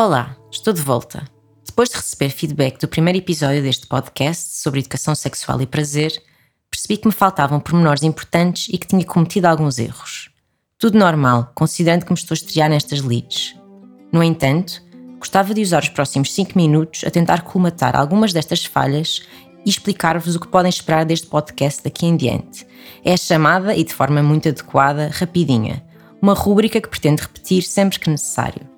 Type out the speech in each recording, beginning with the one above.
Olá, estou de volta. Depois de receber feedback do primeiro episódio deste podcast sobre educação sexual e prazer, percebi que me faltavam pormenores importantes e que tinha cometido alguns erros. Tudo normal, considerando que me estou a estrear nestas leads. No entanto, gostava de usar os próximos 5 minutos a tentar colmatar algumas destas falhas e explicar-vos o que podem esperar deste podcast daqui em diante. É chamada, e de forma muito adequada, Rapidinha, uma rúbrica que pretende repetir sempre que necessário.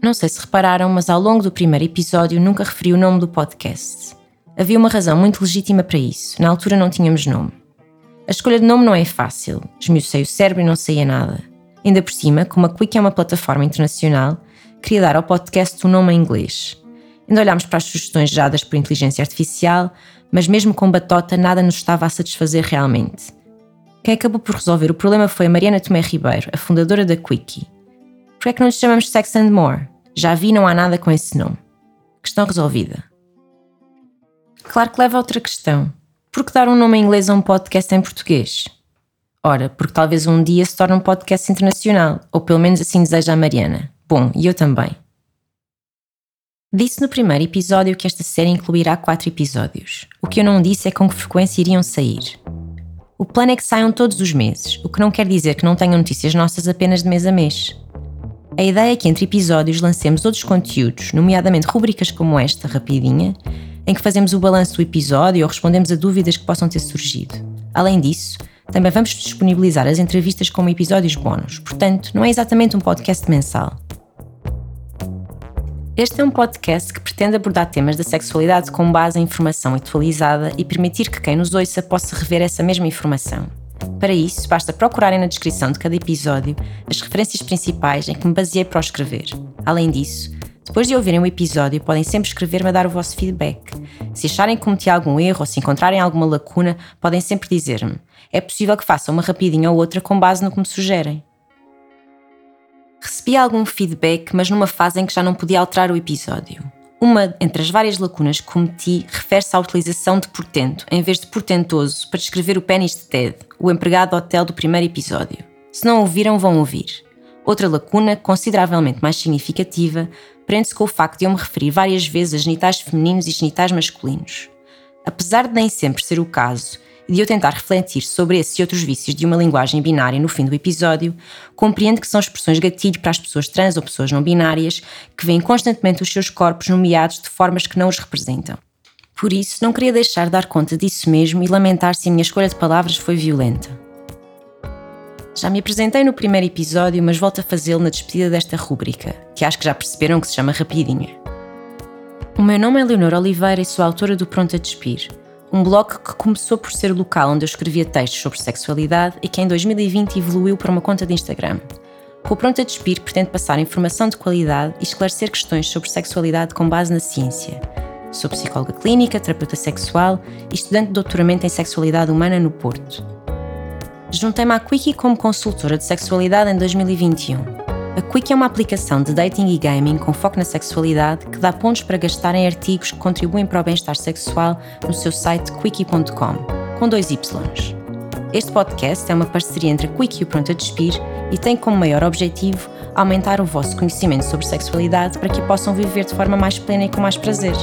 Não sei se repararam, mas ao longo do primeiro episódio nunca referi o nome do podcast. Havia uma razão muito legítima para isso. Na altura não tínhamos nome. A escolha de nome não é fácil. Esmiucei o cérebro e não saía nada. Ainda por cima, como a Quick é uma plataforma internacional, queria dar ao podcast um nome em inglês. Ainda olhámos para as sugestões dadas por inteligência artificial, mas mesmo com batota nada nos estava a satisfazer realmente. Quem acabou por resolver o problema foi a Mariana Tomé Ribeiro, a fundadora da Quickie. Por que é que não nos chamamos Sex and More? Já vi, não há nada com esse nome. Questão resolvida. Claro que leva a outra questão. Por que dar um nome em inglês a um podcast em português? Ora, porque talvez um dia se torne um podcast internacional, ou pelo menos assim deseja a Mariana. Bom, e eu também. Disse no primeiro episódio que esta série incluirá quatro episódios. O que eu não disse é com que frequência iriam sair. O plano é que saiam todos os meses, o que não quer dizer que não tenham notícias nossas apenas de mês a mês. A ideia é que entre episódios lancemos outros conteúdos, nomeadamente rubricas como esta, rapidinha, em que fazemos o balanço do episódio ou respondemos a dúvidas que possam ter surgido. Além disso, também vamos disponibilizar as entrevistas como episódios bónus, portanto, não é exatamente um podcast mensal. Este é um podcast que pretende abordar temas da sexualidade com base em informação atualizada e permitir que quem nos ouça possa rever essa mesma informação. Para isso, basta procurarem na descrição de cada episódio as referências principais em que me baseei para o escrever. Além disso, depois de ouvirem o episódio, podem sempre escrever-me a dar o vosso feedback. Se acharem que cometi algum erro ou se encontrarem alguma lacuna, podem sempre dizer-me. É possível que faça uma rapidinha ou outra com base no que me sugerem. Recebi algum feedback, mas numa fase em que já não podia alterar o episódio. Uma entre as várias lacunas que cometi refere-se à utilização de portento, em vez de portentoso, para descrever o pênis de Ted, o empregado hotel do primeiro episódio. Se não ouviram, vão ouvir. Outra lacuna, consideravelmente mais significativa, prende-se com o facto de eu me referir várias vezes a genitais femininos e genitais masculinos. Apesar de nem sempre ser o caso, de eu tentar refletir sobre esses e outros vícios de uma linguagem binária no fim do episódio, compreendo que são expressões gatilho para as pessoas trans ou pessoas não binárias que veem constantemente os seus corpos nomeados de formas que não os representam. Por isso, não queria deixar de dar conta disso mesmo e lamentar se a minha escolha de palavras foi violenta. Já me apresentei no primeiro episódio, mas volto a fazê-lo na despedida desta rúbrica, que acho que já perceberam que se chama Rapidinha. O meu nome é Leonor Oliveira e sou autora do Pronto a Despir, um blog que começou por ser o local onde eu escrevia textos sobre sexualidade e que em 2020 evoluiu para uma conta de Instagram. Com o Pronto a Despir, pretendo passar informação de qualidade e esclarecer questões sobre sexualidade com base na ciência. Sou psicóloga clínica, terapeuta sexual e estudante de doutoramento em sexualidade humana no Porto. Juntei-me à Quickie como consultora de sexualidade em 2021 a Quick é uma aplicação de dating e gaming com foco na sexualidade que dá pontos para gastar em artigos que contribuem para o bem-estar sexual no seu site quickie.com, com dois Ys. Este podcast é uma parceria entre a Quick e o Pronto a Despir e tem como maior objetivo aumentar o vosso conhecimento sobre sexualidade para que possam viver de forma mais plena e com mais prazer.